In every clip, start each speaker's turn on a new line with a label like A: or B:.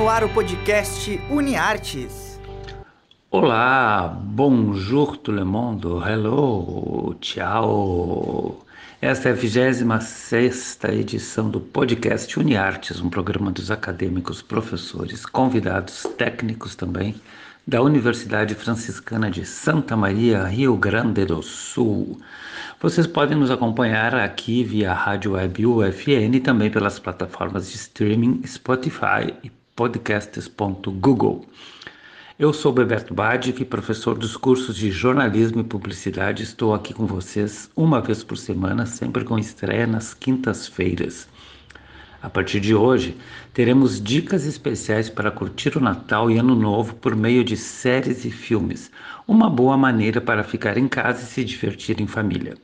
A: no ar o podcast UniArtes.
B: Olá, bonjour tout le monde, hello, tchau. Esta é a 26 edição do podcast UniArtes, um programa dos acadêmicos, professores, convidados, técnicos também, da Universidade Franciscana de Santa Maria, Rio Grande do Sul. Vocês podem nos acompanhar aqui via rádio web UFN e também pelas plataformas de streaming Spotify e podcasts.google. Eu sou Beberto Badic, professor dos cursos de jornalismo e publicidade. Estou aqui com vocês uma vez por semana, sempre com estreia nas quintas-feiras. A partir de hoje, teremos dicas especiais para curtir o Natal e Ano Novo por meio de séries e filmes. Uma boa maneira para ficar em casa e se divertir em família.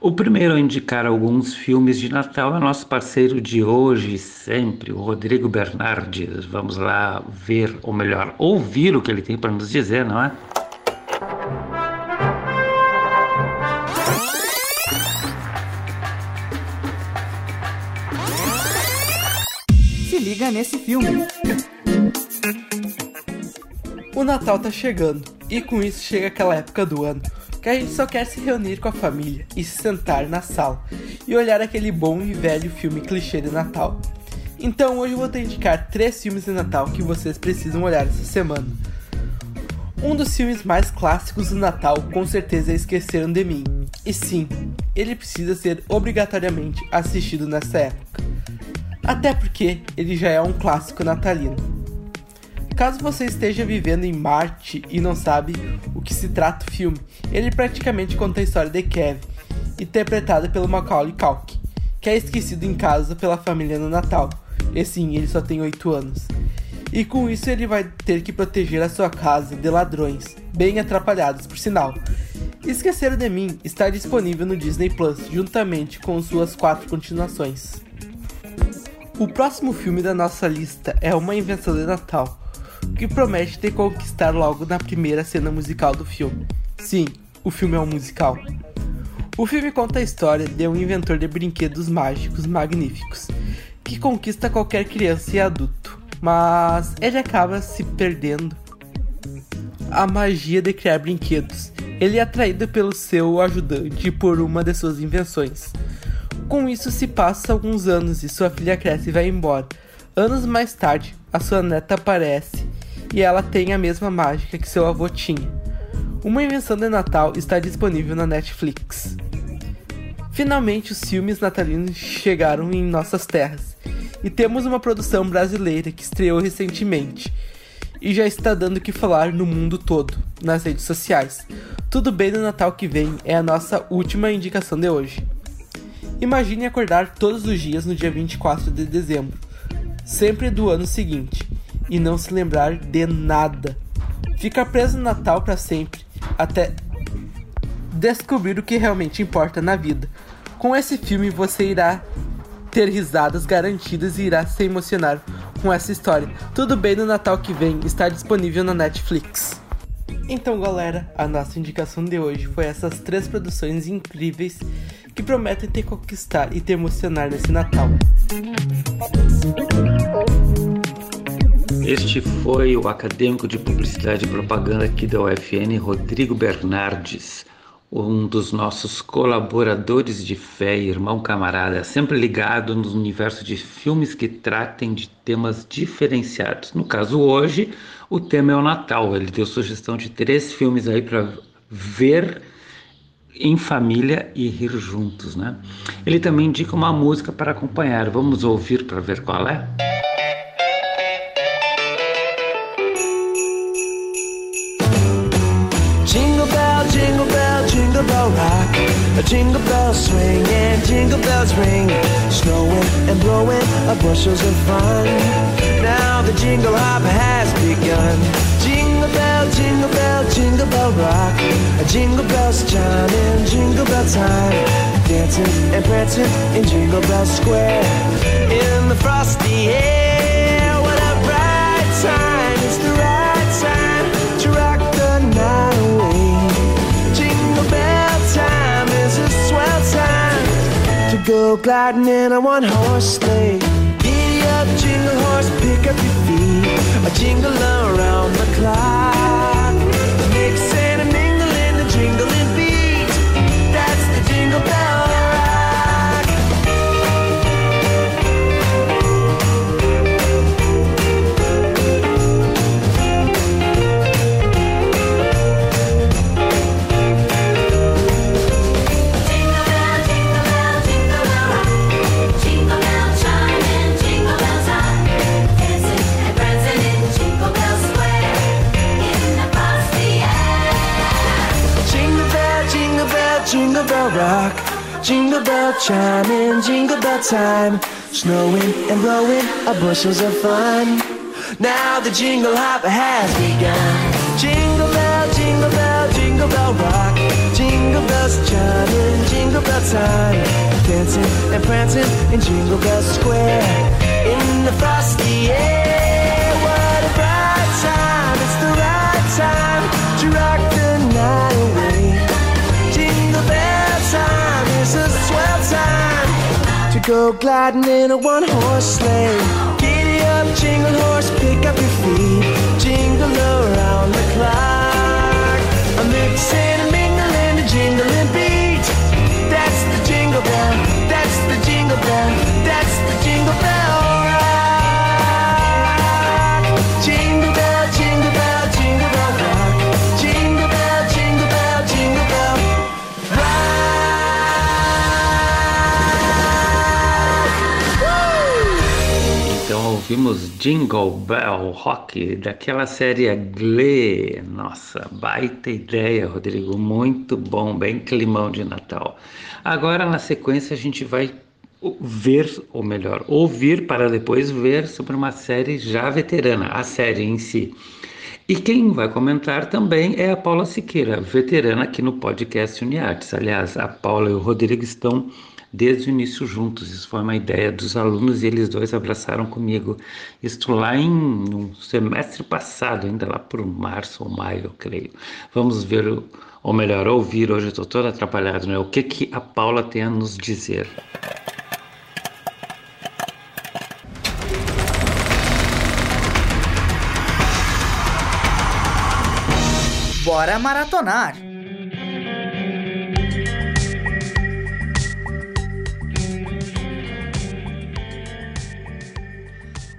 B: O primeiro a indicar alguns filmes de Natal é nosso parceiro de hoje e sempre, o Rodrigo Bernardes. Vamos lá ver, ou melhor, ouvir o que ele tem para nos dizer, não é?
A: liga nesse filme.
C: O Natal tá chegando, e com isso chega aquela época do ano que a gente só quer se reunir com a família e se sentar na sala e olhar aquele bom e velho filme clichê de Natal. Então hoje eu vou te indicar três filmes de Natal que vocês precisam olhar essa semana. Um dos filmes mais clássicos do Natal com certeza é Esqueceram de Mim. E sim, ele precisa ser obrigatoriamente assistido nessa época até porque ele já é um clássico natalino. Caso você esteja vivendo em Marte e não sabe o que se trata o filme, ele praticamente conta a história de Kevin, interpretada pelo Macaulay Culkin, que é esquecido em casa pela família no Natal. E sim, ele só tem 8 anos. E com isso ele vai ter que proteger a sua casa de ladrões, bem atrapalhados por sinal. Esqueceram de Mim está disponível no Disney Plus, juntamente com suas quatro continuações. O próximo filme da nossa lista é Uma Invenção de Natal, que promete te conquistar logo na primeira cena musical do filme. Sim, o filme é um musical. O filme conta a história de um inventor de brinquedos mágicos magníficos que conquista qualquer criança e adulto, mas ele acaba se perdendo a magia de criar brinquedos. Ele é atraído pelo seu ajudante por uma de suas invenções. Com isso se passa alguns anos e sua filha cresce e vai embora. Anos mais tarde, a sua neta aparece e ela tem a mesma mágica que seu avô tinha. Uma invenção de Natal está disponível na Netflix. Finalmente, os filmes natalinos chegaram em nossas terras e temos uma produção brasileira que estreou recentemente e já está dando o que falar no mundo todo, nas redes sociais. Tudo bem no Natal que vem é a nossa última indicação de hoje. Imagine acordar todos os dias no dia 24 de dezembro, sempre do ano seguinte, e não se lembrar de nada. Ficar preso no Natal para sempre, até descobrir o que realmente importa na vida. Com esse filme você irá ter risadas garantidas e irá se emocionar com essa história. Tudo bem no Natal que vem, está disponível na Netflix. Então, galera, a nossa indicação de hoje foi essas três produções incríveis que prometem te conquistar e te emocionar nesse Natal.
B: Este foi o acadêmico de publicidade e propaganda aqui da UFN, Rodrigo Bernardes, um dos nossos colaboradores de fé, irmão camarada, sempre ligado no universo de filmes que tratem de temas diferenciados. No caso hoje, o tema é o Natal. Ele deu sugestão de três filmes aí para ver em família e rir juntos, né? Ele também indica uma música para acompanhar. Vamos ouvir para ver qual é?
D: A jingle bell swing and jingle bells ring. Snowing and blowing a bushels of fun. Now the jingle hop has begun. Jingle bell, jingle bell, jingle bell rock. A jingle bells chiming, jingle bell time. Dancing and prancing in Jingle Bell Square. In the frosty air, gliding in a one horse sleigh. Giddy up, jingle horse, pick up your feet. a jingle around the clock. Mix and a mingle in the jingling
E: In jingle bell
D: time. Snowing and blowing a bushels of fun. Now the jingle hop has begun. Jingle bell, jingle bell, jingle bell rock. Jingle bells chime in jingle bell time. Dancing and prancing in Jingle Bell Square. In the frosty air. Go gliding in a one horse sleigh. Giddy up, jingle horse, pick up your feet. Jingle around the clock. Jingle Bell Rock
B: daquela série Glee. Nossa, baita ideia, Rodrigo. Muito bom, bem climão de Natal. Agora, na sequência, a gente vai ver, ou melhor, ouvir para depois ver sobre uma série já veterana, a série em si. E quem vai comentar também é a Paula Siqueira, veterana aqui no podcast Uniartes. Aliás, a Paula e o Rodrigo estão desde o início juntos. Isso foi uma ideia dos alunos e eles dois abraçaram comigo. Isto lá em um semestre passado, ainda lá por março ou maio, eu creio. Vamos ver, ou melhor, ouvir. Hoje eu estou todo atrapalhado, né? O que, que a Paula tem a nos dizer.
A: Bora maratonar!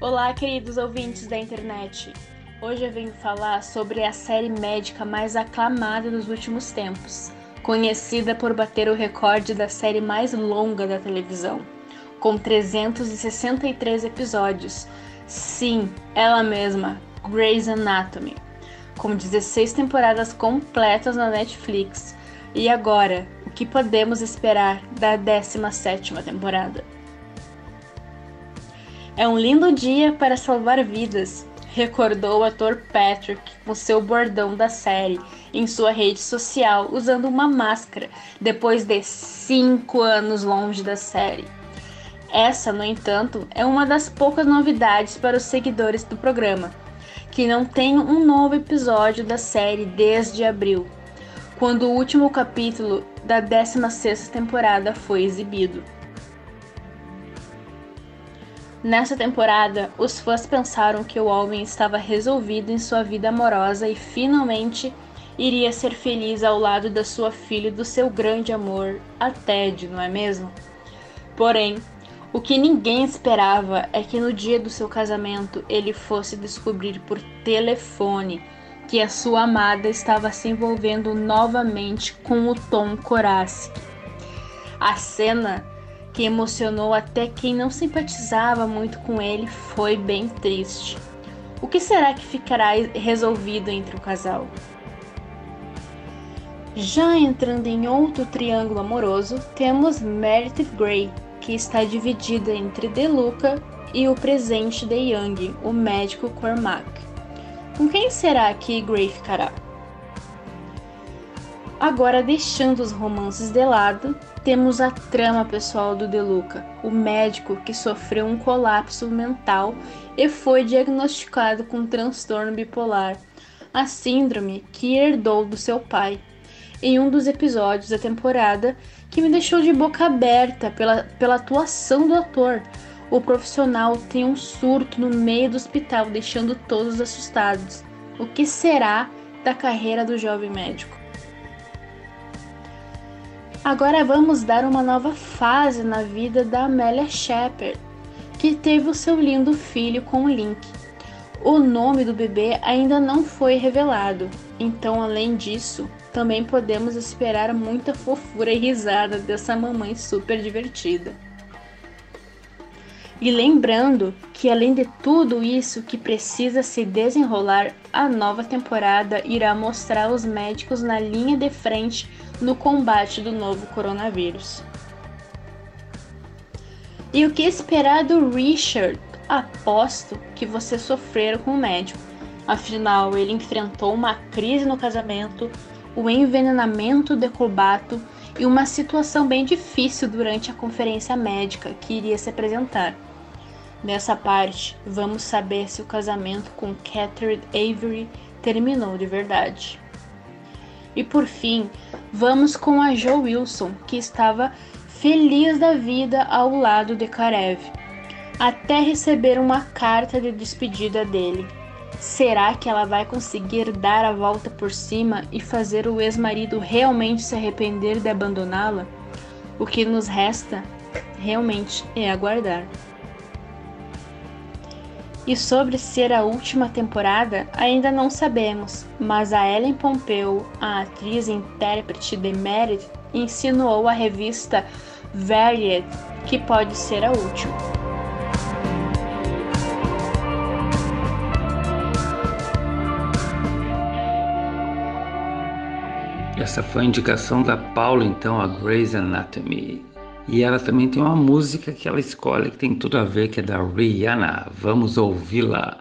F: Olá, queridos ouvintes da internet. Hoje eu venho falar sobre a série médica mais aclamada dos últimos tempos, conhecida por bater o recorde da série mais longa da televisão, com 363 episódios. Sim, ela mesma, Grey's Anatomy, com 16 temporadas completas na Netflix. E agora, o que podemos esperar da 17ª temporada? É um lindo dia para salvar vidas, recordou o ator Patrick com seu bordão da série em sua rede social usando uma máscara depois de cinco anos longe da série. Essa, no entanto, é uma das poucas novidades para os seguidores do programa, que não tem um novo episódio da série desde abril, quando o último capítulo da 16ª temporada foi exibido. Nessa temporada, os fãs pensaram que o homem estava resolvido em sua vida amorosa e finalmente iria ser feliz ao lado da sua filha e do seu grande amor, a Ted, não é mesmo? Porém, o que ninguém esperava é que no dia do seu casamento ele fosse descobrir por telefone que a sua amada estava se envolvendo novamente com o Tom Koraski. A cena que emocionou até quem não simpatizava muito com ele foi bem triste. O que será que ficará resolvido entre o casal? Já entrando em outro triângulo amoroso, temos Meredith Grey, que está dividida entre DeLuca e o presente de Young, o médico Cormac. Com quem será que Grey ficará? Agora, deixando os romances de lado, temos a trama pessoal do DeLuca, o médico que sofreu um colapso mental e foi diagnosticado com transtorno bipolar, a síndrome que herdou do seu pai. Em um dos episódios da temporada, que me deixou de boca aberta pela, pela atuação do ator. o profissional tem um surto no meio do hospital, deixando todos assustados. O que será da carreira do jovem médico? Agora vamos dar uma nova fase na vida da Amélia Shepard, que teve o seu lindo filho com o Link. O nome do bebê ainda não foi revelado, então além disso, também podemos esperar muita fofura e risada dessa mamãe super divertida. E lembrando que além de tudo isso que precisa se desenrolar, a nova temporada irá mostrar os médicos na linha de frente no combate do novo coronavírus. E o que esperar do Richard? Aposto que você sofreram com o médico. Afinal, ele enfrentou uma crise no casamento, o envenenamento de Kobato e uma situação bem difícil durante a conferência médica que iria se apresentar. Nessa parte, vamos saber se o casamento com Catherine Avery terminou de verdade. E por fim, vamos com a Jo Wilson, que estava feliz da vida ao lado de Karev, até receber uma carta de despedida dele. Será que ela vai conseguir dar a volta por cima e fazer o ex-marido realmente se arrepender de abandoná-la? O que nos resta realmente é aguardar. E sobre ser a última temporada, ainda não sabemos, mas a Ellen Pompeu, a atriz e intérprete de Meredith, insinuou à revista Variety que pode ser a última.
B: Essa foi a indicação da Paula, então, a Grey's Anatomy. E ela também tem uma música que ela escolhe que tem tudo a ver, que é da Rihanna. Vamos ouvi-la.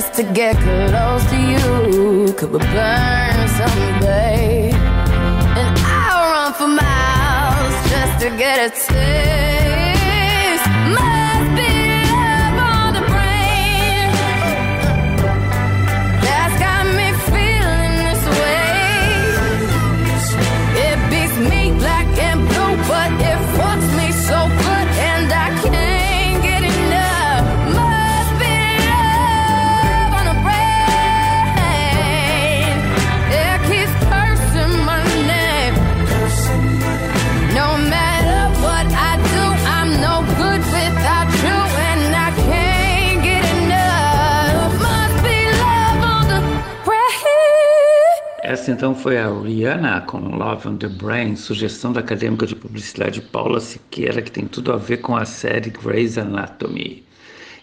G: Just to get close to you. Could we burn someday? And I'll run for miles just to get a taste.
B: Essa então foi a Rihanna com Love on the Brain, sugestão da acadêmica de publicidade Paula Siqueira, que tem tudo a ver com a série Grey's Anatomy.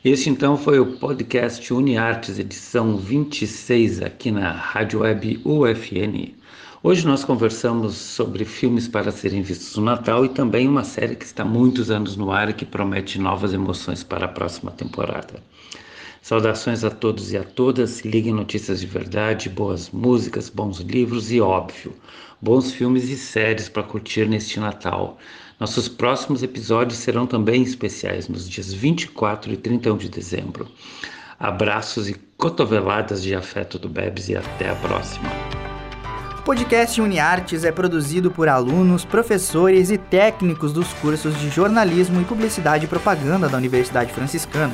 B: Este então foi o podcast UniArtes, edição 26, aqui na Rádio Web UFN. Hoje nós conversamos sobre filmes para serem vistos no Natal e também uma série que está muitos anos no ar e que promete novas emoções para a próxima temporada. Saudações a todos e a todas. Se liguem em notícias de verdade, boas músicas, bons livros e, óbvio, bons filmes e séries para curtir neste Natal. Nossos próximos episódios serão também especiais nos dias 24 e 31 de dezembro. Abraços e cotoveladas de afeto do Bebes e até a próxima.
A: O podcast UniArtes é produzido por alunos, professores e técnicos dos cursos de jornalismo e publicidade e propaganda da Universidade Franciscana.